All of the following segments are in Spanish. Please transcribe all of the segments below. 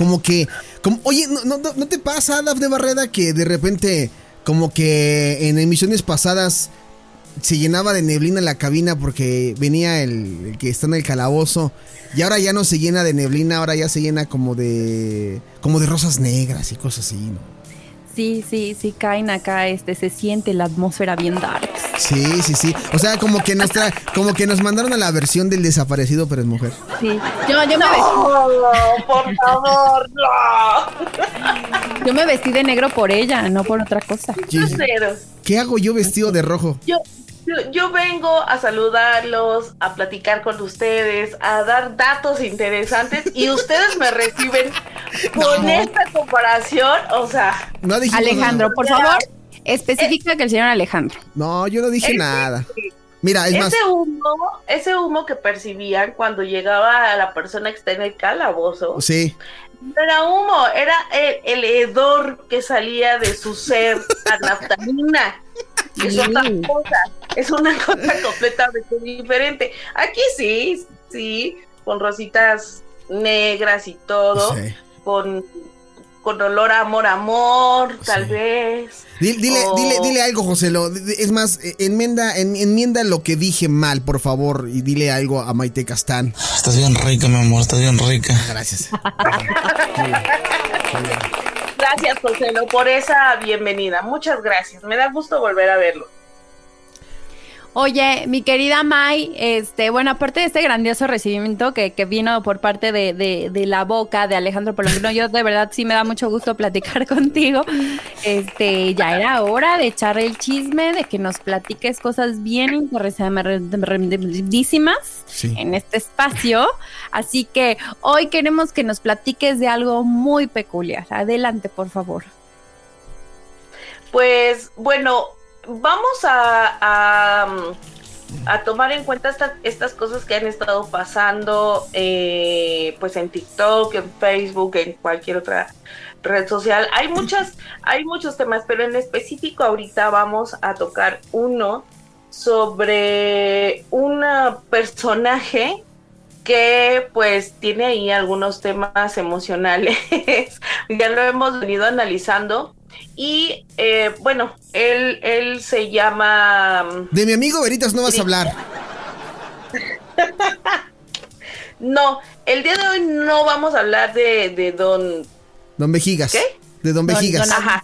Como que, como, oye, ¿no, no, no te pasa, Dafne Barreda, que de repente, como que en emisiones pasadas se llenaba de neblina la cabina porque venía el, el, que está en el calabozo y ahora ya no se llena de neblina, ahora ya se llena como de como de rosas negras y cosas así, ¿no? Sí, sí, sí caen acá, este se siente la atmósfera bien dark. Sí, sí, sí. O sea, como que nos tra como que nos mandaron a la versión del desaparecido pero es mujer. Sí. Yo, yo me vestí. por favor, no. Yo me vestí de negro por ella, no por otra cosa. ¿Qué hago yo vestido de rojo? Yo yo, vengo a saludarlos, a platicar con ustedes, a dar datos interesantes y ustedes me reciben con esta comparación, o sea... Alejandro, por favor, especifica que el señor Alejandro. No, yo no dije nada. Mira, es ese humo, ese humo que percibían cuando llegaba a la persona que está en el calabozo. Sí. No era humo, era el, hedor que salía de su ser, la naftalina. Es otra cosa, es una cosa completamente diferente. Aquí sí, sí, con rositas negras y todo, con, con olor a amor, amor, tal vez. Dile, dile, dile, algo, José. Es más, eh, enmienda, enmienda lo que dije mal, por favor, y dile algo a Maite Castán. Estás bien rica, mi amor, estás bien rica. Gracias. gracias, José, por esa bienvenida. Muchas gracias. Me da gusto volver a verlo. Oye, mi querida Mai, este, bueno, aparte de este grandioso recibimiento que, que vino por parte de, de, la boca de Alejandro Polombino, yo de verdad sí me da mucho gusto platicar contigo. Este, ya era hora de echar el chisme, de que nos platiques cosas bien interesantísimas en este espacio. Así que hoy queremos que nos platiques de algo muy peculiar. Adelante, por favor. Pues bueno, vamos a, a, tomar en cuenta estas cosas que han estado pasando eh, pues en TikTok, en Facebook, en cualquier otra red social. Hay muchas, hay muchos temas, pero en específico ahorita vamos a tocar uno sobre un personaje que pues tiene ahí algunos temas emocionales. ya lo hemos venido analizando y eh, bueno, él, él se llama... Mm, de mi amigo Veritas no vas a hablar. no, el día de hoy no vamos a hablar de, de Don... Don Vejigas. ¿Qué? De Don Vejigas. Ajá,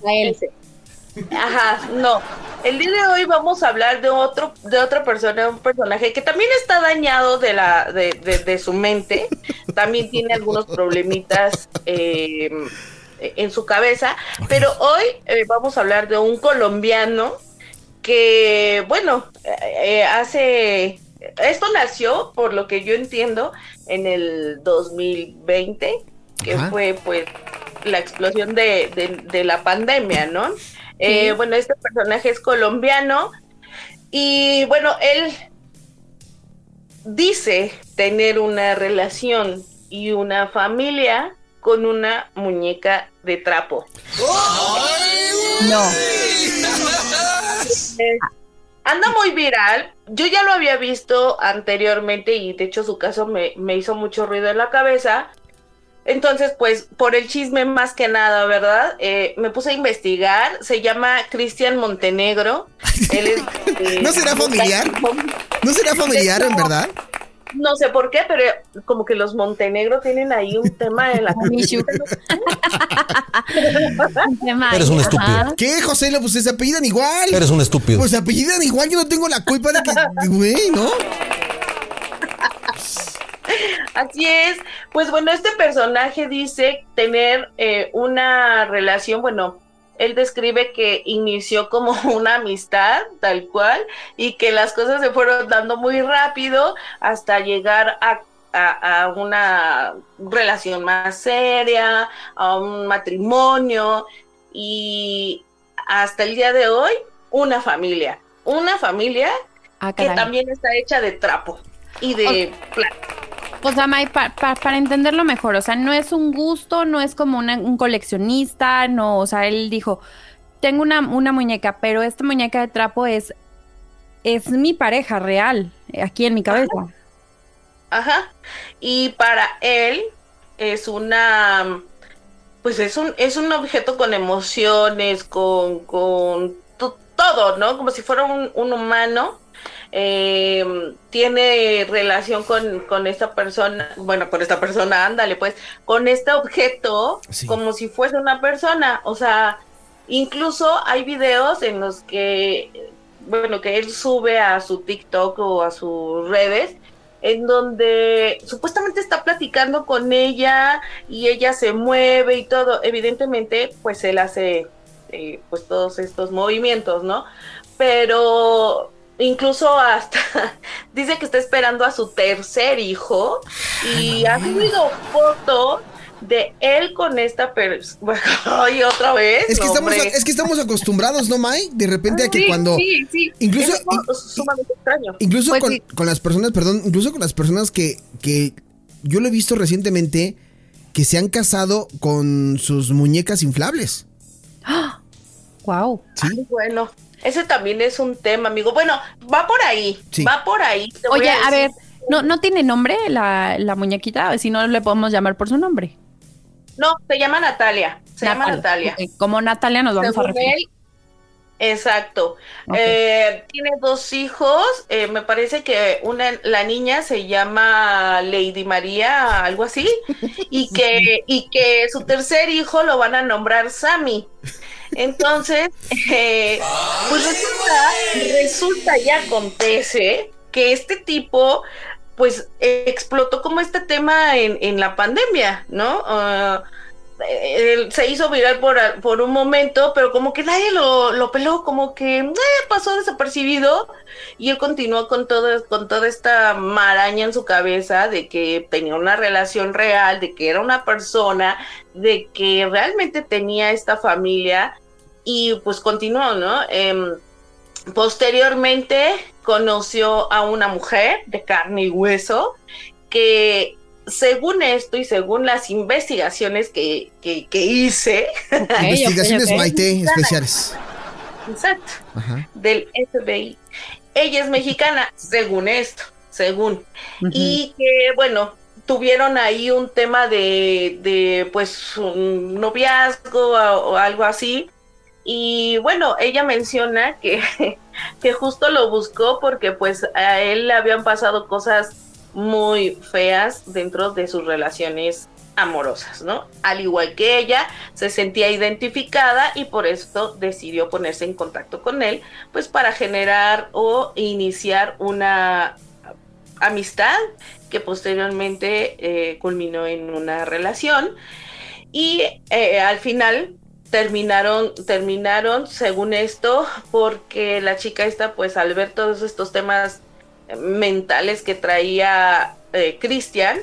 Ajá, no. El día de hoy vamos a hablar de otro, de otra persona, un personaje que también está dañado de la, de, de, su mente. También tiene algunos problemitas eh, en su cabeza. Pero hoy eh, vamos a hablar de un colombiano que, bueno, eh, hace... Esto nació, por lo que yo entiendo, en el 2020, que fue pues la explosión de, de, la pandemia, ¿no? Eh, bueno, este personaje es colombiano y bueno, él dice tener una relación y una familia con una muñeca de trapo. No. anda muy viral. Yo ya lo había visto anteriormente y de hecho su caso me, hizo mucho ruido en la cabeza. Entonces, pues, por el chisme más que nada, ¿verdad? Eh, me puse a investigar. Se llama Cristian Montenegro. ¿No será familiar? ¿No será familiar, en verdad? No sé por qué, pero como que los Montenegro tienen ahí un tema en la Eres un estúpido. ¿Qué, José? Pues se apellidan igual. Eres un estúpido. Pues se apellidan igual, yo no tengo la culpa de que, güey, ¿no? Así es. Pues bueno, este personaje dice tener eh, una relación, bueno, él describe que inició como una amistad, tal cual, y que las cosas se fueron dando muy rápido hasta llegar a, una relación más seria, a un matrimonio y hasta el día de hoy una familia, una familia ah, que también está hecha de trapo y de o sea, para entenderlo mejor, o sea, no es un gusto, no es como un coleccionista, no, o sea, él dijo, tengo una, una muñeca, pero esta muñeca de trapo es, es mi pareja real, aquí en mi cabeza. Ajá. Y para él, es una pues es un, es un objeto con emociones, con, con todo, ¿no? Como si fuera un, humano. Eh, tiene relación con, esta persona, bueno, con esta persona, ándale, pues, con este objeto, como si fuese una persona. O sea, incluso hay videos en los que, bueno, que él sube a su TikTok o a sus redes en donde supuestamente está platicando con ella y ella se mueve y todo. Evidentemente, pues él hace eh, pues todos estos movimientos, ¿no? Pero incluso hasta dice que está esperando a su tercer hijo y ha subido fotos de él con esta persona. y otra vez. Es que, estamos, es que estamos acostumbrados, ¿no, Mai? De repente a que cuando. Sí, sí. Incluso, sumamente extraño. Incluso pues con, con, las personas, perdón, incluso con las personas que, que yo lo he visto recientemente que se han casado con sus muñecas inflables. ¡Ah! ¡Wow! Sí. bueno. Ese también es un tema, amigo. Bueno, va por ahí. Va por ahí. Oye, a, ver, ¿no, ¿no tiene nombre la, la muñequita? Si no le podemos llamar por su nombre. No, se llama Natalia. Se llama Natalia. Como Natalia nos vamos a referir. exacto. Eh, tiene dos hijos. Eh, me parece que una, la niña se llama Lady María, algo así, y que y que su tercer hijo lo van a nombrar Sammy. Entonces, eh, pues resulta, resulta y acontece que este tipo pues explotó como este tema en, en la pandemia, ¿no? Ah, se hizo viral por, por, un momento, pero como que nadie lo, lo peló, como que eh, pasó desapercibido y él continuó con, todo, con toda esta maraña en su cabeza de que tenía una relación real, de que era una persona, de que realmente tenía esta familia y pues continuó, ¿no? Em, posteriormente conoció a una mujer de carne y hueso que según esto y según las investigaciones que, hice... investigaciones Maite especiales. Exacto. Del FBI. Ella es mexicana, según esto, según. Y que, bueno, tuvieron ahí un tema de, de pues, un noviazgo o algo así y bueno, ella menciona que, que justo lo buscó porque pues a él le habían pasado cosas muy feas dentro de sus relaciones amorosas, ¿no? Al igual que ella, se sentía identificada y por esto decidió ponerse en contacto con él, pues para generar o iniciar una amistad que posteriormente eh, culminó en una relación. Y eh, al final terminaron, terminaron, según esto, porque la chica esta, pues al ver todos estos temas mentales que traía eh, Cristian,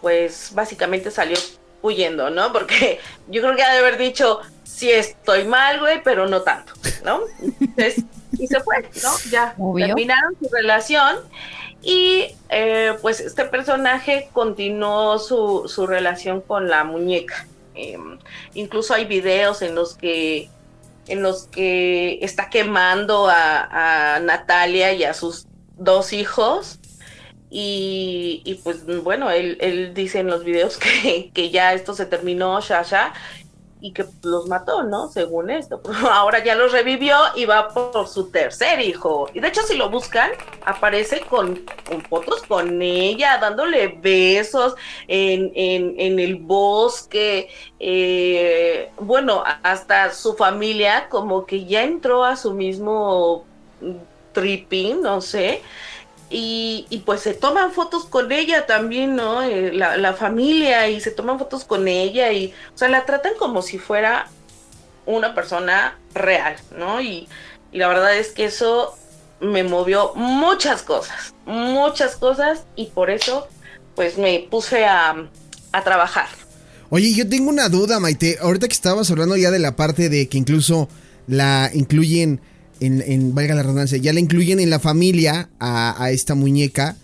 pues básicamente salió huyendo, ¿no? Porque yo creo que ha de haber dicho, sí estoy mal, güey, pero no tanto, ¿no? Entonces, y se fue, ¿no? Ya terminaron su relación y eh, pues este personaje continuó su, su relación con la muñeca. Em, incluso hay videos en los que en los que está quemando a, Natalia y a sus dos hijos. Y, pues bueno, él, él, dice en los videos que, que ya esto se terminó, ya, ya, y que los mató, ¿no? Según esto. Ahora ya los revivió y va por su tercer hijo. Y de hecho, si lo buscan, aparece con, fotos con ella, dándole besos en, en, el bosque. Eh, bueno, hasta su familia como que ya entró a su mismo tripping, no sé. Y, pues se toman fotos con ella también, ¿no? Eh, la, familia y se toman fotos con ella y, o sea, la tratan como si fuera una persona real, ¿no? Y, la verdad es que eso me movió muchas cosas, muchas cosas y por eso pues me puse a, a trabajar. Oye, yo tengo una duda, Maite. Ahorita que estabas hablando ya de la parte de que incluso la incluyen en, valga la redundancia, ya la incluyen en la familia a, esta muñeca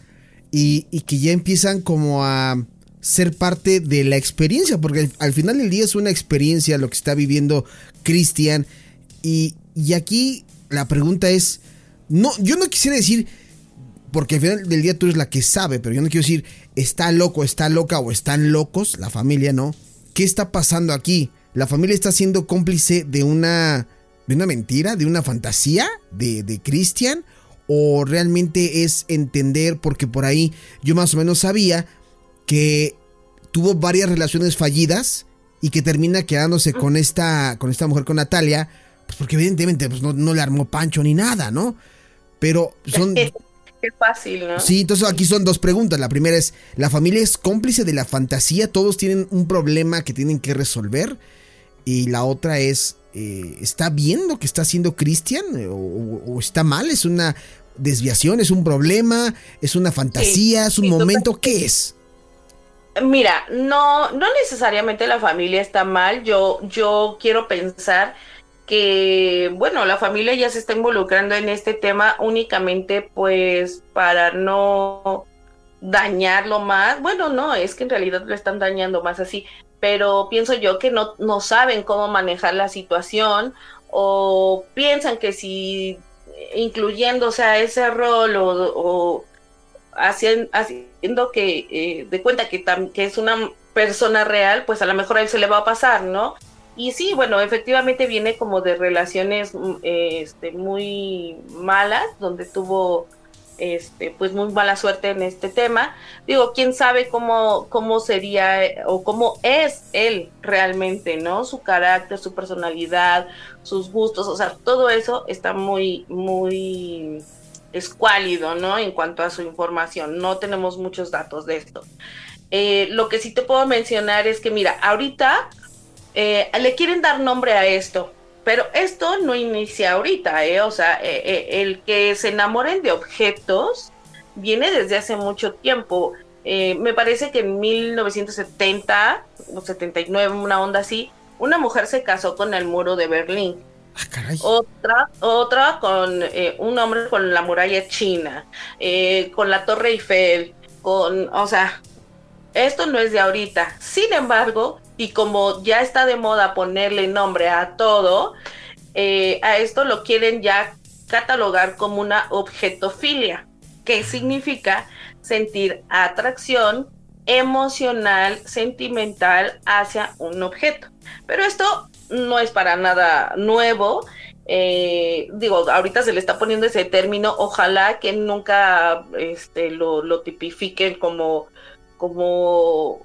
y, que ya empiezan como a ser parte de la experiencia, porque al, final del día es una experiencia lo que está viviendo Cristian. Y, y aquí la pregunta es, no, yo no quisiera decir porque al final del día tú eres la que sabe, pero yo no quiero decir está loco, está loca o están locos, la familia no. ¿Qué está pasando aquí? ¿La familia está siendo cómplice de una, de una mentira, de una fantasía de, de Christian? ¿O realmente es entender, porque por ahí yo más o menos sabía que tuvo varias relaciones fallidas y que termina quedándose con esta, con esta mujer, con Natalia, pues porque evidentemente pues no, no le armó pancho ni nada, ¿no? Pero son... Qué fácil, ¿no? Sí, entonces aquí son dos preguntas. La primera es, ¿la familia es cómplice de la fantasía? ¿Todos tienen un problema que tienen que resolver? Y la otra es, eh, ¿está bien lo que está haciendo Cristian? ¿O, está mal? ¿Es una desviación? ¿Es un problema? ¿Es una fantasía? ¿Es un momento? ¿Qué es? Mira, no, no necesariamente la familia está mal. Yo, yo quiero pensar que, bueno, la familia ya se está involucrando en este tema únicamente pues para no dañarlo más. Bueno, no, es que en realidad lo están dañando más así, pero pienso yo que no, no saben cómo manejar la situación o piensan que si incluyéndose a ese rol o, haciendo, que eh, de cuenta que, que es una persona real, pues a lo mejor a él se le va a pasar, ¿no? Y sí, bueno, efectivamente viene como de relaciones mm, este, muy malas, donde tuvo este, pues muy mala suerte en este tema. Digo, quién sabe cómo, cómo sería o cómo es él realmente, ¿no? Su carácter, su personalidad, sus gustos, o sea, todo eso está muy, muy escuálido, ¿no? En cuanto a su información. No tenemos muchos datos de esto. Eh, lo que sí te puedo mencionar es que, mira, ahorita eh, le quieren dar nombre a esto, pero esto no inicia ahorita, ¿eh? O sea, eh, eh, el que se enamoren de objetos viene desde hace mucho tiempo. me parece que en 1970 o 79, una onda así, una mujer se casó con el muro de Berlín. Ah, otra, otra con un hombre con la muralla china, con la Torre Eiffel, con, o sea, esto no es de ahorita. Sin embargo, y como ya está de moda ponerle nombre a todo, eh, a esto lo quieren ya catalogar como una objetofilia, que significa sentir atracción emocional, sentimental hacia un objeto. Pero esto no es para nada nuevo. Eh, digo, ahorita se le está poniendo ese término, ojalá que nunca este, lo, lo tipifiquen como, como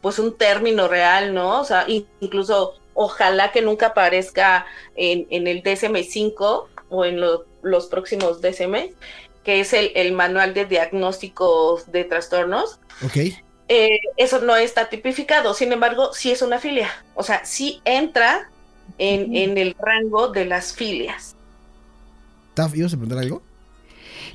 pues un término real, ¿no? O sea, incluso ojalá que nunca aparezca en, el DSM-5 o en los próximos DSM, que es el, manual de diagnósticos de trastornos. Ok. Eh, eso no está tipificado, sin embargo, sí es una filia. O sea, sí entra en, en el rango de las filias. ¿Ibas a preguntar algo?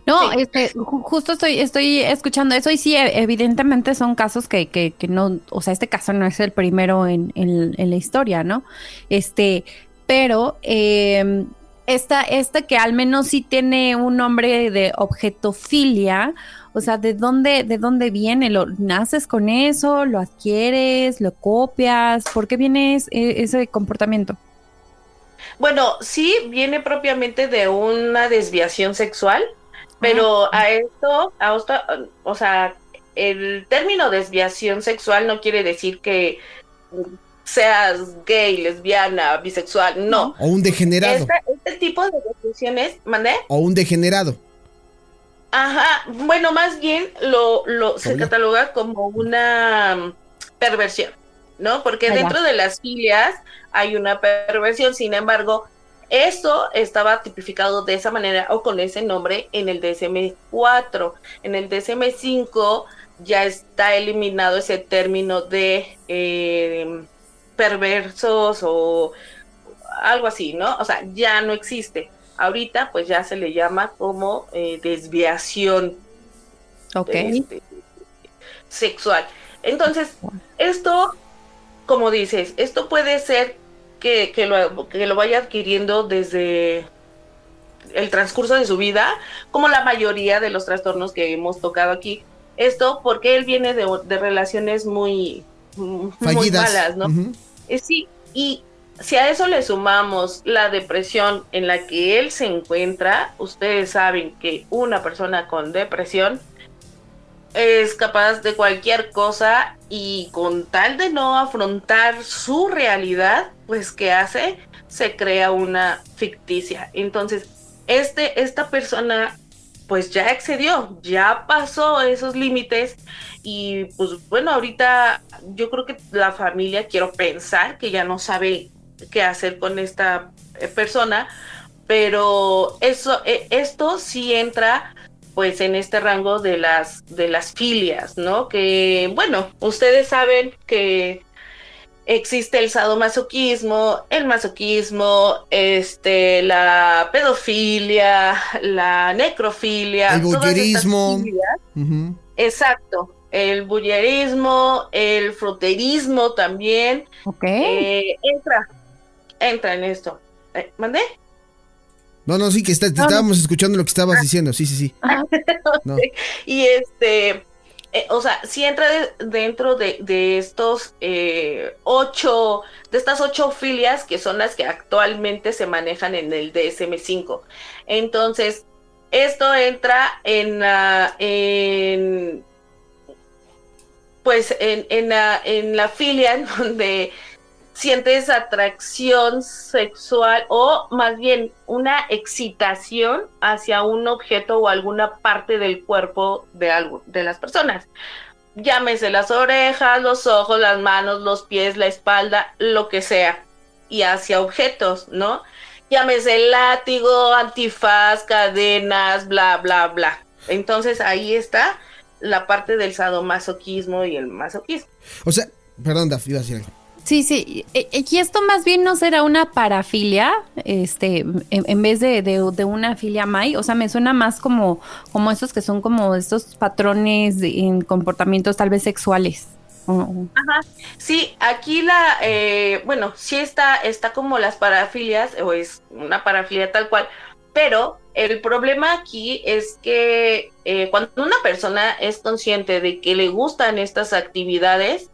No, este, justo estoy, estoy escuchando eso y sí, e, evidentemente son casos que, que, que no, o sea, este caso no es el primero en, en, la historia, ¿no? Este, pero eh, esta, esta que al menos sí tiene un nombre de objetofilia, o sea, ¿de dónde, de dónde viene? ¿Lo naces con eso? ¿Lo adquieres? ¿Lo copias? ¿Por qué viene ese comportamiento? Bueno, sí viene propiamente de una desviación sexual pero a esto, a o sea, el término desviación sexual no quiere decir que seas gay, lesbiana, bisexual, no. O un degenerado. este tipo de desviaciones, ¿mandé? O un degenerado. Ajá, bueno, más bien lo, lo se cataloga como una perversión, ¿no? Porque dentro de las filias hay una perversión, sin embargo, esto estaba tipificado de esa manera o con ese nombre en el DSM-4. En el DSM-5 ya está eliminado ese término de eh, perversos o algo así, ¿no? O sea, ya no existe. Ahorita pues ya se le llama como eh, desviación este, sexual. Entonces, esto, como dices, esto puede ser que, que, lo, que lo vaya adquiriendo desde el transcurso de su vida, como la mayoría de los trastornos que hemos tocado aquí. Esto porque él viene de, relaciones muy, muy malas, ¿no? Eh, sí, y si a eso le sumamos la depresión en la que él se encuentra, ustedes saben que una persona con depresión es capaz de cualquier cosa y con tal de no afrontar su realidad, pues ¿qué hace? Se crea una ficticia. Entonces, este, esta persona pues ya excedió, ya pasó esos límites y pues bueno, ahorita yo creo que la familia, quiero pensar que ya no sabe qué hacer con esta eh, persona, pero eso, eh, esto sí entra pues en este rango de las de las filias, ¿no? Que bueno, ustedes saben que existe el sadomasoquismo, el masoquismo, este, la pedofilia, la necrofilia, el bullerismo. Exacto, el bullerismo, el fruterismo también. Ok. Eh, entra, entra en esto. Eh, ¿Mandé? No, no, sí, que estábamos escuchando lo que estabas ah. diciendo, sí, sí, sí. Y este, eh, o sea, si entra dentro de, estos eh, ocho, de estas ocho filias que son las que actualmente se manejan en el DSM5. Entonces, esto entra en, la en pues en, en, la, en la filia en donde sientes atracción sexual o más bien una excitación hacia un objeto o alguna parte del cuerpo de, algo, de las personas. Llámese las orejas, los ojos, las manos, los pies, la espalda, lo que sea. Y hacia objetos, ¿no? Llámese látigo, antifaz, cadenas, bla, bla, bla. Entonces ahí está la parte del sadomasoquismo y el masoquismo. O sea, perdón, Daf, iba. Sí, sí. E, e, y esto más bien no será una parafilia, este, en, vez de, de, una filia mai. O sea, me suena más como, como estos que son como estos patrones en comportamientos tal vez sexuales. Ajá. Sí, aquí la, eh, bueno, sí está, está como las parafilias, o es una parafilia tal cual, pero el problema aquí es que eh, cuando una persona es consciente de que le gustan estas actividades,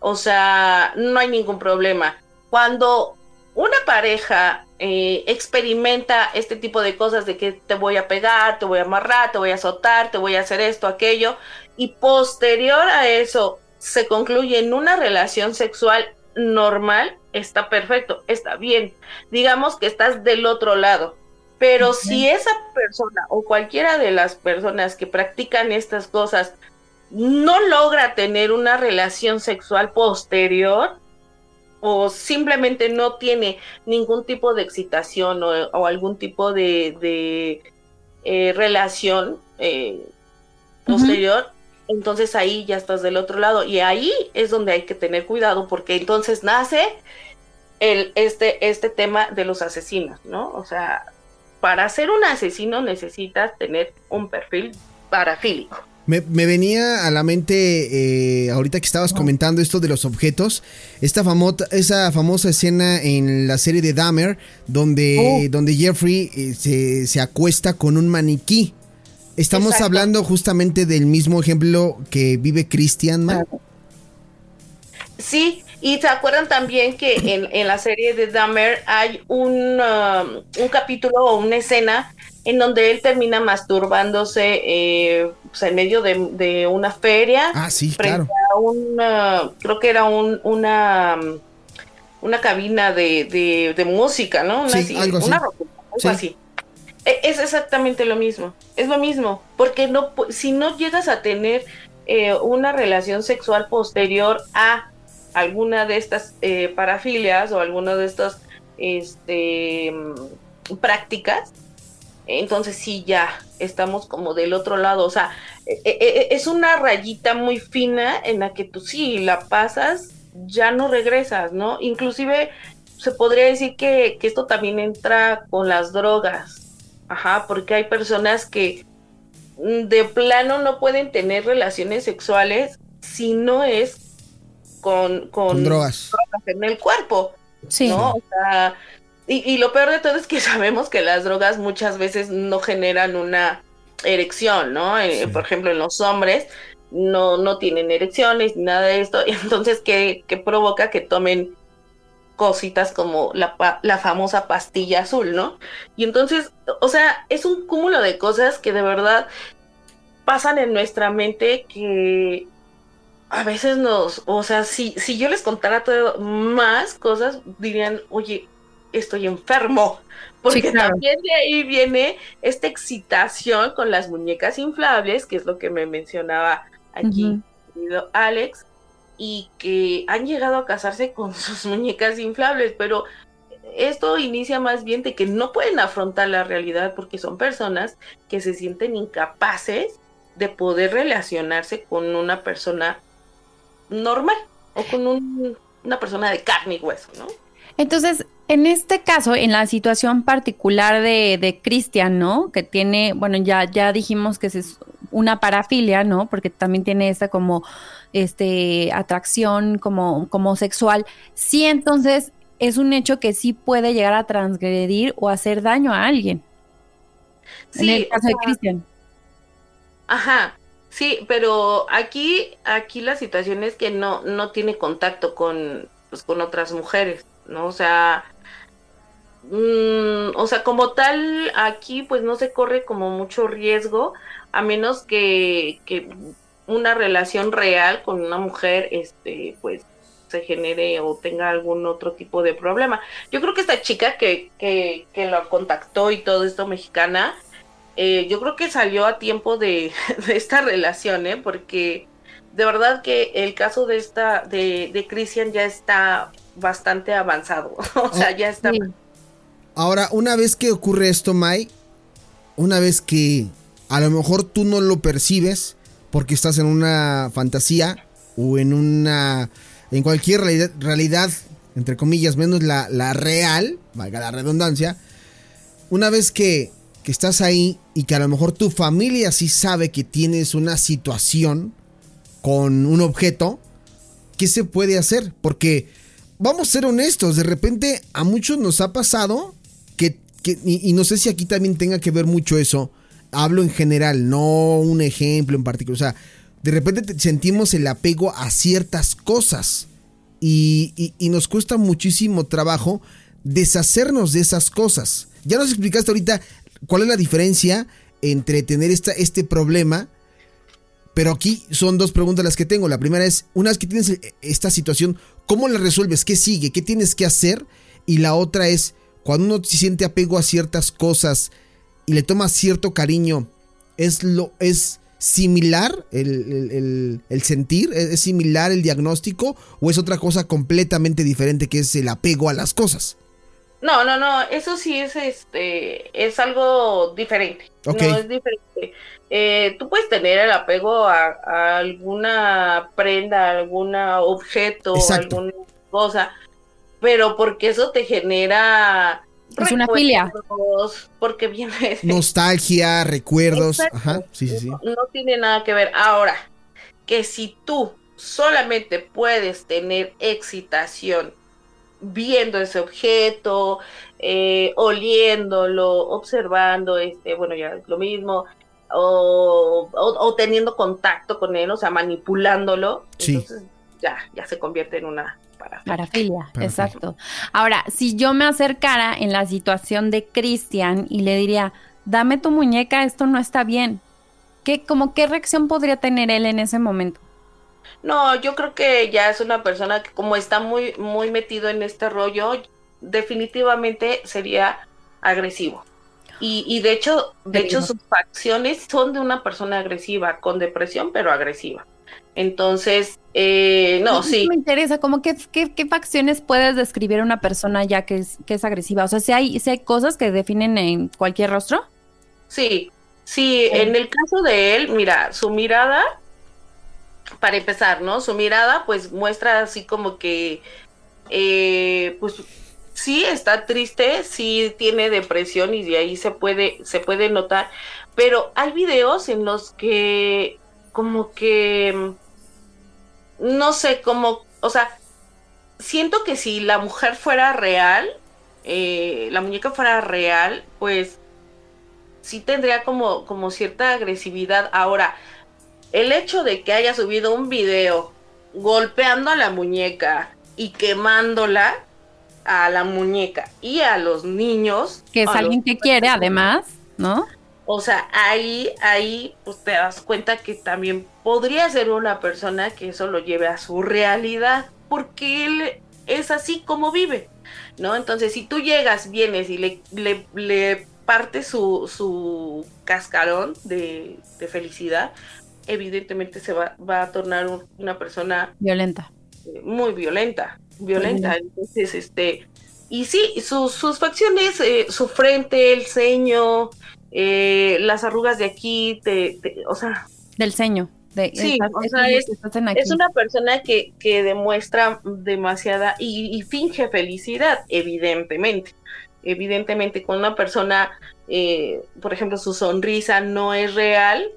o sea, no hay ningún problema. Cuando una pareja eh, experimenta este tipo de cosas de que te voy a pegar, te voy a amarrar, te voy a azotar, te voy a hacer esto, aquello, y posterior a eso se concluye en una relación sexual normal, está perfecto, está bien. Digamos que estás del otro lado. Pero si esa persona o cualquiera de las personas que practican estas cosas no logra tener una relación sexual posterior o simplemente no tiene ningún tipo de excitación o, algún tipo de, eh, relación eh, posterior, entonces ahí ya estás del otro lado y ahí es donde hay que tener cuidado porque entonces nace el, este, este tema de los asesinos, ¿no? O sea, para ser un asesino necesitas tener un perfil parafílico. Me, venía a la mente, eh, ahorita que estabas comentando esto de los objetos, esta famosa, esa famosa escena en la serie de Dahmer, donde, oh. donde Jeffrey eh, se, acuesta con un maniquí. Estamos hablando justamente del mismo ejemplo que vive Christian Sí, y se acuerdan también que en, la serie de Dahmer hay un, um, un capítulo o una escena en donde él termina masturbándose eh, pues, en medio de, una feria. Ah, sí, frente A una, creo que era un, una, una cabina de, música, ¿no? Una, sí, algo así. E, es exactamente lo mismo, es lo mismo, porque no, si no llegas a tener eh, una relación sexual posterior a alguna de estas eh, parafilias o alguna de estas este, prácticas, entonces sí, ya estamos como del otro lado. O sea, e, e, e, es una rayita muy fina en la que tú sí la pasas, ya no regresas, ¿no? Inclusive se podría decir que, esto también entra con las drogas. Ajá, porque hay personas que de plano no pueden tener relaciones sexuales si no es con, con, drogas. en el cuerpo. Sí. ¿no? O sea, y, lo peor de todo es que sabemos que las drogas muchas veces no generan una erección, ¿no? Eh, por ejemplo, en los hombres no, no tienen erecciones ni nada de esto. Y entonces, ¿qué, provoca que tomen cositas como la, la famosa pastilla azul, ¿no? Y entonces, o sea, es un cúmulo de cosas que de verdad pasan en nuestra mente que a veces nos, o sea, si, si yo les contara todo, más cosas, dirían, oye, estoy enfermo. Porque también de ahí viene esta excitación con las muñecas inflables, que es lo que me mencionaba aquí Alex, y que han llegado a casarse con sus muñecas inflables, pero esto inicia más bien de que no pueden afrontar la realidad porque son personas que se sienten incapaces de poder relacionarse con una persona normal o con una persona de carne y hueso, ¿no? Entonces, en este caso, en la situación particular de, de Cristian, ¿no? Que tiene, bueno, ya, ya dijimos que es una parafilia, ¿no? Porque también tiene esta como este atracción como, como sexual. Sí, entonces es un hecho que sí puede llegar a transgredir o hacer daño a alguien. Sí, en el caso de Cristian. Ajá. Sí, pero aquí, aquí la situación es que no, no tiene contacto con, pues, con otras mujeres, ¿no? O sea, mm, o sea, como tal, aquí pues no se corre como mucho riesgo, a menos que, que una relación real con una mujer, este, pues se genere o tenga algún otro tipo de problema. Yo creo que esta chica que, que, que lo contactó y todo esto mexicana, eh, yo creo que salió a tiempo de, esta relación, ¿eh? porque de verdad que el caso de esta, de, de Christian ya está bastante avanzado. o sea, ya está. Ahora, una vez que ocurre esto, Mai, una vez que a lo mejor tú no lo percibes porque estás en una fantasía o en una. en cualquier realidad, realidad entre comillas, menos la, la real, valga la redundancia. Una vez que que estás ahí y que a lo mejor tu familia sí sabe que tienes una situación con un objeto, ¿qué se puede hacer? Porque vamos a ser honestos, de repente a muchos nos ha pasado que, y, no sé si aquí también tenga que ver mucho eso, hablo en general, no un ejemplo en particular, o sea, de repente sentimos el apego a ciertas cosas y, y nos cuesta muchísimo trabajo deshacernos de esas cosas. Ya nos explicaste ahorita ¿Cuál es la diferencia entre tener esta, este problema? Pero aquí son dos preguntas las que tengo. La primera es, una vez que tienes esta situación, ¿cómo la resuelves? ¿Qué sigue? ¿Qué tienes que hacer? Y la otra es, cuando uno se siente apego a ciertas cosas y le toma cierto cariño, ¿es, lo, es similar el, el sentir? ¿Es similar el diagnóstico? ¿O es otra cosa completamente diferente que es el apego a las cosas? No, no, no, eso sí es este, es algo diferente. No es diferente. Eh, tú puedes tener el apego a, alguna prenda, a algún objeto, alguna cosa, pero porque eso te genera es una filia. Porque viene nostalgia, recuerdos, ajá, sí, sí, sí. no tiene nada que ver. Ahora, que si tú solamente puedes tener excitación viendo ese objeto, eh, oliéndolo, observando, este, bueno, ya es lo mismo, o, teniendo contacto con él, o sea, manipulándolo. Entonces ya, ya se convierte en una parafilia. exacto. Ahora, si yo me acercara en la situación de Cristian y le diría, dame tu muñeca, esto no está bien, ¿qué, como, ¿qué reacción podría tener él en ese momento? No, yo creo que ya es una persona que como está muy, muy metido en este rollo, definitivamente sería agresivo. Y, y de hecho, de hecho, sus facciones son de una persona agresiva, con depresión, pero agresiva. Entonces, eh, no, sí. Me interesa, como que, qué, facciones puedes describir a una persona ya que es, que es agresiva? O sea, si hay, si hay cosas que definen en cualquier rostro. Sí, sí, en el caso de él, mira, su mirada para empezar, ¿no? Su mirada pues muestra así como que, eh, pues sí está triste, sí tiene depresión y de ahí se puede, se puede notar, pero hay videos en los que como que, no sé, como, o sea, siento que si la mujer fuera real, eh, la muñeca fuera real, pues sí tendría como, como cierta agresividad. Ahora, el hecho de que haya subido un video golpeando a la muñeca y quemándola, a la muñeca y a los niños. Que es alguien que quiere, además, ¿no? O sea, ahí, ahí, pues te das cuenta que también podría ser una persona que eso lo lleve a su realidad, porque él es así como vive, ¿no? Entonces, si tú llegas, vienes y le, le, le partes su, su cascarón de, de, felicidad, evidentemente se va, va a tornar una persona violenta. Muy violenta, violenta. Entonces, este, y sí, sus, sus facciones, eh, su frente, el ceño, eh, las arrugas de aquí, te, o sea... Del ceño. De, sí, o sea, es, es, una persona que, que demuestra demasiada y, y, finge felicidad, evidentemente. Evidentemente, con una persona, eh, por ejemplo, su sonrisa no es real,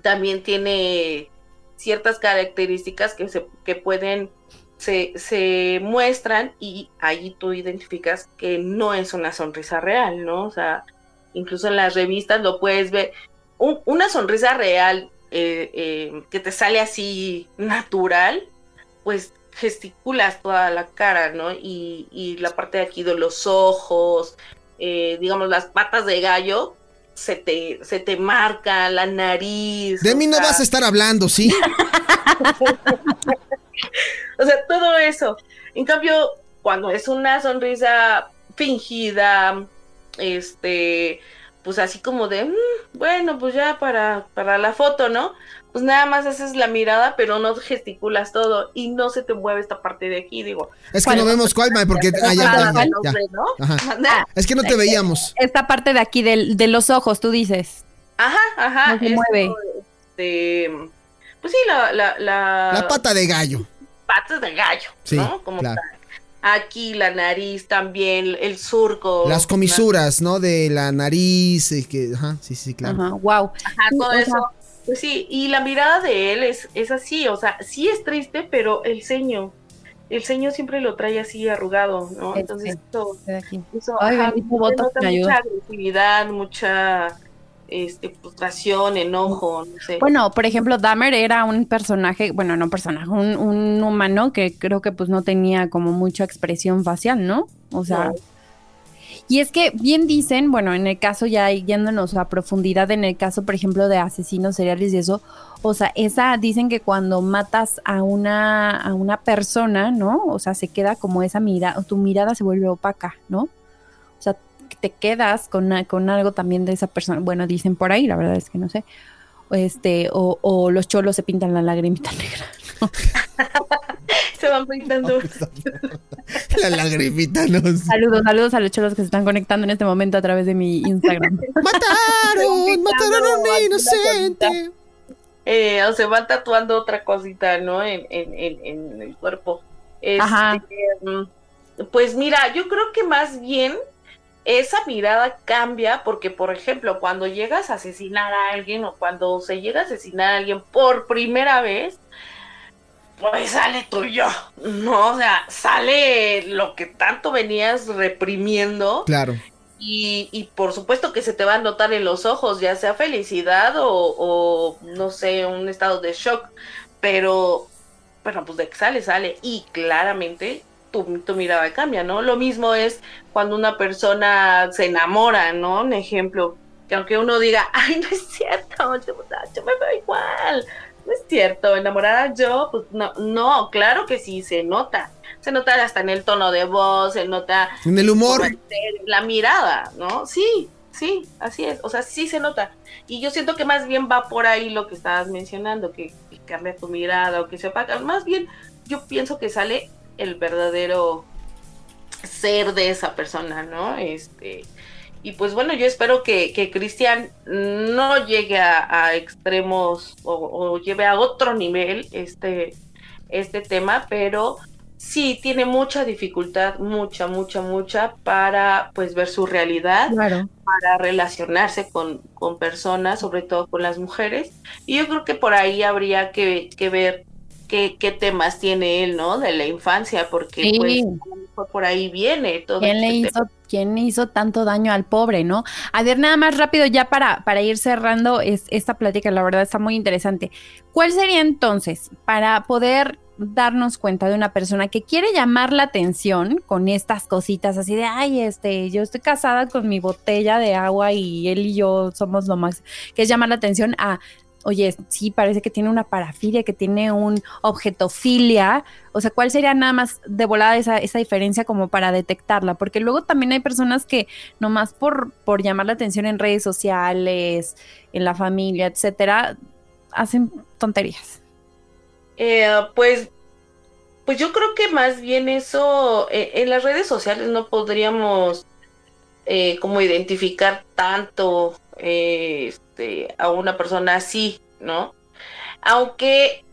también tiene ciertas características que, se, que pueden, se, se muestran y ahí tú identificas que no es una sonrisa real, ¿no? O sea, incluso en las revistas lo puedes ver. una sonrisa real eh, eh, que te sale así natural, pues gesticulas toda la cara, ¿no? Y, y la parte de aquí de los ojos, eh, digamos, las patas de gallo, se te, se te marca la nariz. De mí no vas a estar hablando, ¿sí? o sea, todo eso. En cambio, cuando es una sonrisa fingida, este, pues así como de, mm, bueno, pues ya para, para la foto, ¿no? Pues nada más haces la mirada, pero no gesticulas todo y no se te mueve esta parte de aquí, digo. Es que no vemos cuál, porque Es que no te veíamos. Esta parte de aquí de los ojos, tú dices. Ajá, ajá. No se mueve. Este, pues sí, la, la, la... La pata de gallo. Patas de gallo, ¿no? Como claro. Aquí la nariz también, el surco. Las comisuras, ¿no? De la nariz, que, ajá, sí, sí, claro. Ajá, wow. Ajá, todo eso. Pues sí, y la mirada de él es, es así, o sea, sí es triste, pero el ceño, el ceño siempre lo trae así arrugado, ¿no? Entonces, eso, eso Ay, ajá, mucha agresividad, mucha este, frustración, enojo, no sé. Bueno, por ejemplo, Dahmer era un personaje, bueno, no personaje, un, un humano que creo que pues no tenía como mucha expresión facial, ¿no? O sea, no. Y es que bien dicen, bueno, en el caso ya yéndonos a profundidad, en el caso, por ejemplo, de asesinos seriales y eso, o sea, esa dicen que cuando matas a una a una persona, ¿no? O sea, se queda como esa mirada, tu mirada se vuelve opaca, ¿no? O sea, te quedas con, con algo también de esa persona. Bueno, dicen por ahí, la verdad es que no sé. Este, o, o los cholos se pintan la lagrimita negra. ¿no? Van pintando. la lagrimita, no sé. Saludos, saludos a los cholos que se están conectando en este momento a través de mi Instagram. ¡Mataron! ¡Mataron a un inocente! Eh, o se van tatuando otra cosita, ¿no? En, en, en, en el cuerpo. Este, Ajá. Pues mira, yo creo que más bien esa mirada cambia porque, por ejemplo, cuando llegas a asesinar a alguien o cuando se llega a asesinar a alguien por primera vez, pues sale tuyo, ¿no? O sea, sale lo que tanto venías reprimiendo. Claro. Y, y por supuesto que se te va a notar en los ojos, ya sea felicidad o, o no sé, un estado de shock, pero, bueno, pues de que sale, sale. Y claramente tu, tu, mirada cambia, ¿no? Lo mismo es cuando una persona se enamora, ¿no? Un ejemplo, que aunque uno diga, ay, no es cierto, yo, yo me veo igual, no es cierto, enamorada yo, pues no, no, claro que sí, se nota, se nota hasta en el tono de voz, se nota en el humor, la mirada, ¿no? Sí, sí, así es, o sea, sí se nota. Y yo siento que más bien va por ahí lo que estabas mencionando, que, que cambia tu mirada o que se opaca, más bien yo pienso que sale el verdadero ser de esa persona, ¿no? Este, y pues bueno, yo espero que, que Cristian no llegue a, a extremos o, o, lleve a otro nivel este, este tema, pero sí tiene mucha dificultad, mucha, mucha, mucha, para pues ver su realidad, claro. para relacionarse con, con personas, sobre todo con las mujeres. Y yo creo que por ahí habría que, que ver qué, qué, temas tiene él, ¿no? De la infancia, porque sí. pues por ahí viene todo. ¿Quién, este le hizo, ¿Quién hizo tanto daño al pobre, no? A ver, nada más rápido ya para, para ir cerrando es, esta plática, la verdad está muy interesante. ¿Cuál sería entonces, para poder darnos cuenta de una persona que quiere llamar la atención con estas cositas así de, ay, este, yo estoy casada con mi botella de agua y él y yo somos lo más, que es llamar la atención a, oye, sí, parece que tiene una parafilia, que tiene un objetofilia. O sea, ¿cuál sería nada más de volada esa, esa diferencia como para detectarla? Porque luego también hay personas que nomás por, por llamar la atención en redes sociales, en la familia, etcétera, hacen tonterías. Eh, pues, pues yo creo que más bien eso, eh, en las redes sociales no podríamos eh, como identificar tanto este, a una persona así, ¿no? Aunque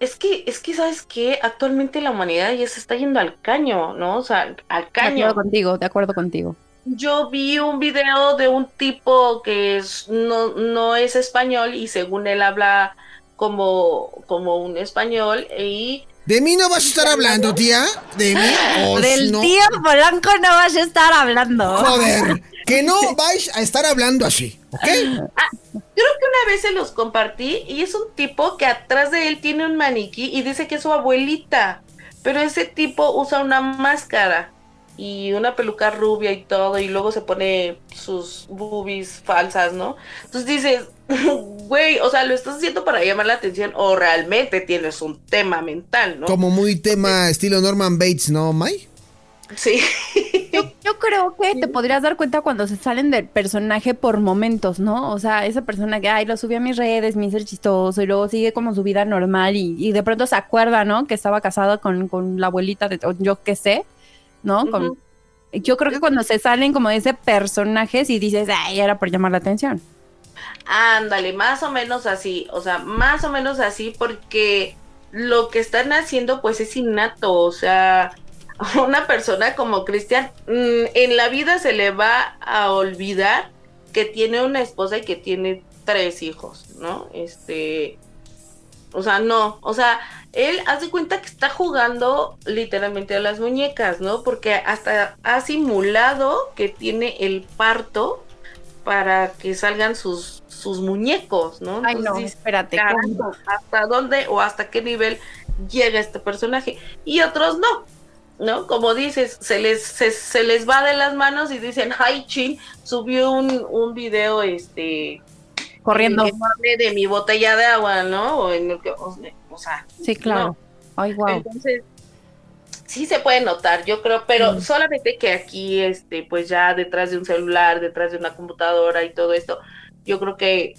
es que, es que, ¿sabes qué? Actualmente la humanidad ya se está yendo al caño, ¿no? O sea, al caño. De acuerdo contigo, de acuerdo contigo. Yo vi un video de un tipo que es, no, no es español y según él habla como, como un español y... ¿De mí no vas a estar hablando, tía? ¿De mí? Del tío Polanco no vas a estar hablando. Joder, que no vais a estar hablando así, ¿ok? Ah, creo que una vez se los compartí y es un tipo que atrás de él tiene un maniquí y dice que es su abuelita, pero ese tipo usa una máscara y una peluca rubia y todo, y luego se pone sus boobies falsas, ¿no? Entonces dices, güey, o sea, lo estás haciendo para llamar la atención o realmente tienes un tema mental, ¿no? Como muy tema estilo Norman Bates, ¿no, May? Sí. Yo, creo que te podrías dar cuenta cuando se salen del personaje por momentos, ¿no? O sea, esa persona que, ay, lo subí a mis redes, me hizo chistoso, y luego sigue como su vida normal y, de pronto se acuerda, ¿no? Que estaba casado con, con la abuelita de, yo qué sé. ¿no? yo creo que cuando se salen como de ese personaje, si dices, ay, era por llamar la atención. Ándale, más o menos así, o sea, más o menos así porque lo que están haciendo pues es innato, o sea, una persona como Cristian mm, en la vida se le va a olvidar que tiene una esposa y que tiene tres hijos, ¿no? Este, o sea, no, o sea, él hace cuenta que está jugando literalmente a las muñecas, ¿no? Porque hasta ha simulado que tiene el parto para que salgan sus, sus muñecos, ¿no? Ay, no, espérate. ¿Hasta dónde o hasta qué nivel llega este personaje? Y otros no, ¿no? Como dices, se les, se, les va de las manos y dicen, ay, chin, subió un, un video, este... Corriendo. de mi botella de agua, ¿no? O en el que, o sea. Sí, claro. Ay, wow. Entonces, sí se puede notar, yo creo, pero mm. solamente que aquí, este, pues ya detrás de un celular, detrás de una computadora y todo esto, yo creo que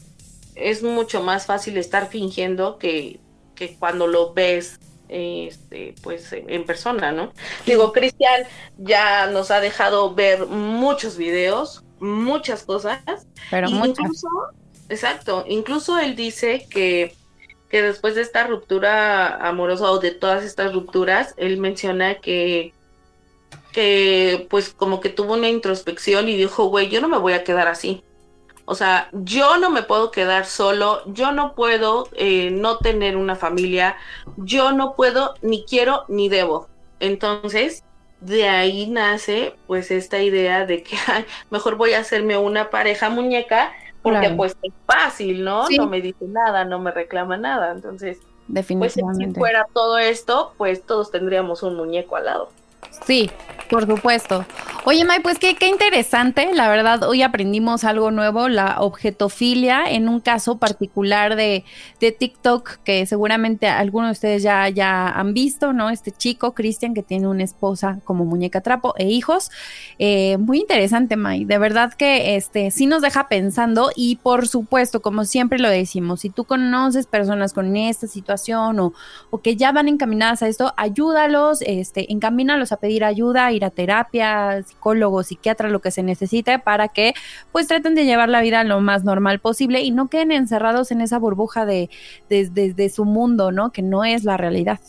es mucho más fácil estar fingiendo que, que cuando lo ves este, pues en persona, ¿no? Digo, Cristian ya nos ha dejado ver muchos videos, muchas cosas. Pero incluso, exacto, incluso él dice que que después de esta ruptura amorosa o de todas estas rupturas, él menciona que, que pues como que tuvo una introspección y dijo, güey, yo no me voy a quedar así. O sea, yo no me puedo quedar solo, yo no puedo eh, no tener una familia, yo no puedo, ni quiero, ni debo. Entonces, de ahí nace pues esta idea de que mejor voy a hacerme una pareja muñeca porque pues es fácil, ¿no? No me dice nada, no me reclama nada, entonces, definitivamente. Pues si fuera todo esto, pues todos tendríamos un muñeco al lado. Sí, por supuesto. Oye, May, pues qué, qué interesante. La verdad, hoy aprendimos algo nuevo, la objetofilia, en un caso particular de, de TikTok, que seguramente algunos de ustedes ya, ya han visto, ¿no? Este chico, Cristian, que tiene una esposa como muñeca trapo e hijos. Eh, muy interesante, May. De verdad que este sí nos deja pensando. Y por supuesto, como siempre lo decimos, si tú conoces personas con esta situación o, o que ya van encaminadas a esto, ayúdalos, este, encamínalos a pedir ayuda, ir a terapia, psicólogo, psiquiatra, lo que se necesite para que pues traten de llevar la vida lo más normal posible y no queden encerrados en esa burbuja de, de, su mundo, ¿no? Que no es la realidad.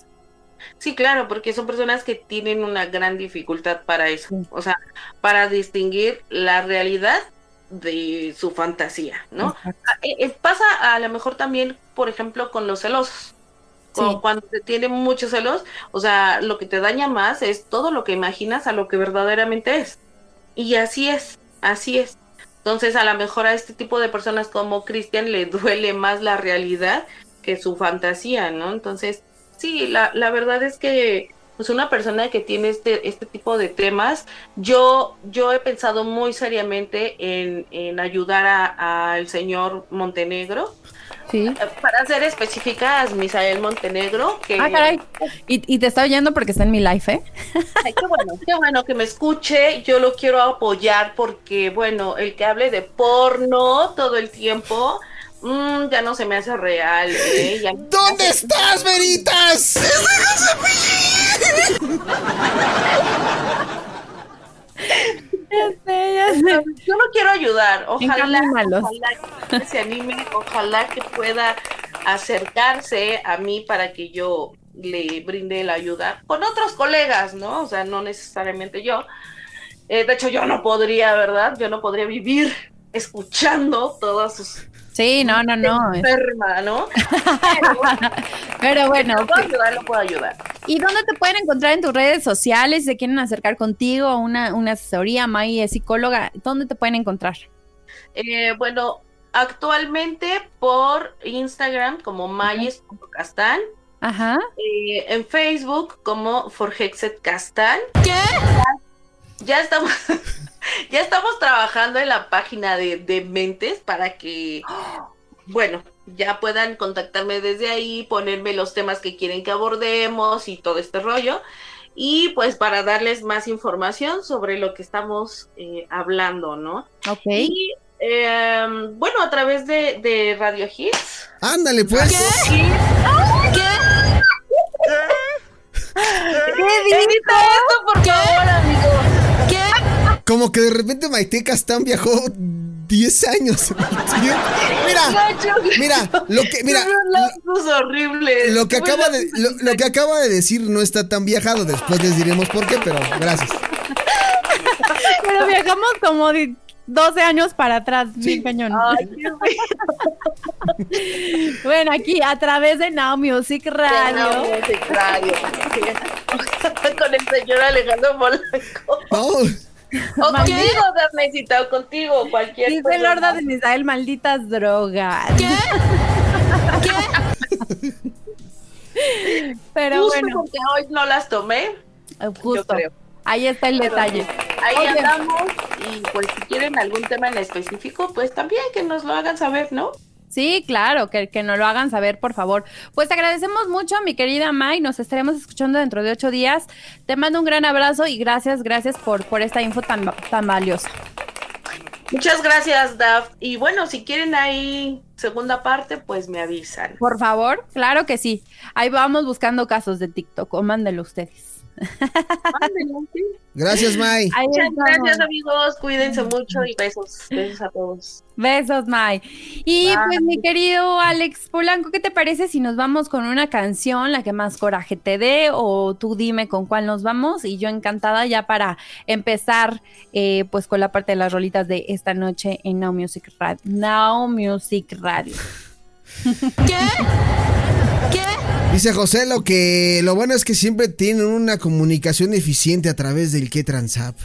Sí, claro, porque son personas que tienen una gran dificultad para eso, o sea, para distinguir la realidad de su fantasía, ¿no? Ah, eh, eh, pasa a lo mejor también, por ejemplo, con los celosos cuando te tiene muchos celos, o sea, lo que te daña más es todo lo que imaginas a lo que verdaderamente es. Y así es, así es. Entonces, a lo mejor a este tipo de personas como Cristian le duele más la realidad que su fantasía, ¿no? Entonces, Sí, la, la verdad es que pues una persona que tiene este, este tipo de temas, yo, yo he pensado muy seriamente en, en ayudar al señor Montenegro. Sí. Eh, para ser específicas, Misael Montenegro. Que... Ah, caray. Y, y, te está oyendo porque está en mi live, ¿eh? Ay, qué bueno, qué bueno que me escuche. Yo lo quiero apoyar porque, bueno, el que hable de porno todo el tiempo Mm, ya no se me hace real. ¿eh? ¿Dónde estás, Veritas? Yo no quiero ayudar. Ojalá, ojalá que se anime, ojalá que pueda acercarse a mí para que yo le brinde la ayuda con otros colegas, ¿no? O sea, no necesariamente yo. Eh, de hecho, yo no podría, ¿verdad? Yo no podría vivir escuchando todas sus Sí, no, no, no. Enferma, ¿no? Pero, bueno. Lo puedo ayudar, lo puedo ayudar. ¿Y dónde te pueden encontrar en tus redes sociales? ¿Se quieren acercar contigo? Una, una asesoría, May es psicóloga. ¿Dónde te pueden encontrar? Eh, bueno, actualmente por Instagram como mayes.castan. Ajá. Eh, en Facebook como Forhexet Castan. ¿Qué? Ya estamos. ya estamos trabajando en la página de, Mentes para que, bueno, ya puedan contactarme desde ahí, ponerme los temas que quieren que abordemos y todo este rollo. Y pues para darles más información sobre lo que estamos eh, hablando, ¿no? Ok. Y em, bueno, a través de, Radio Hits. Ándale, pues. ¿Qué? ¿Qué? ¿Qué? Edita esto, por favor, amigo. Como que de repente Maite Castán viajó 10 años. mira, mira, lo que, mira, lo que acaba de, lo, que acaba de decir no está tan viajado. Después les diremos por qué, pero gracias. Pero viajamos como 12 años para atrás, sí. cañón. bueno, aquí a través de Now Music Radio. Now Music Radio. Con el señor Alejandro Molanco. Vamos. O contigo, Darnesita, o contigo, cualquier Dice el Lorda de Misael, malditas drogas. ¿Qué? ¿Qué? Pero Justo bueno. porque hoy no las tomé. Justo. Yo creo. Ahí está el detalle. Ahí andamos y pues si quieren algún tema en específico, pues también que nos lo hagan saber, ¿no? Sí, claro, que, que nos lo hagan saber, por favor. Pues te agradecemos mucho, mi querida Mai. Nos estaremos escuchando dentro de ocho días. Te mando un gran abrazo y gracias, gracias por, por esta info tan, tan valiosa. Muchas gracias, Daf. Y bueno, si quieren ahí segunda parte, pues me avisan. Por favor, claro que sí. Ahí vamos buscando casos de TikTok o mándenlo ustedes. Gracias, May. Muchas gracias, amigos. Cuídense mucho y besos. Besos a todos. Besos, May. Y pues, mi querido Alex Polanco, ¿qué te parece si nos vamos con una canción, la que más coraje te dé? O tú dime con cuál nos vamos. Y yo encantada ya para empezar, eh, pues, con la parte de las rolitas de esta noche en Now Music Radio. Now Music Radio. ¿Qué? ¿Qué? Dice José lo que lo bueno es que siempre tienen una comunicación eficiente a través del que transap.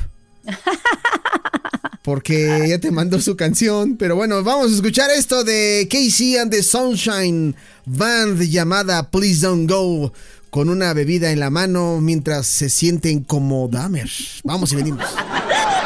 Porque ya te mandó su canción. Pero bueno, vamos a escuchar esto de Casey and the Sunshine Band llamada Please Don't Go. Con una bebida en la mano mientras se sienten como damers. Vamos y venimos.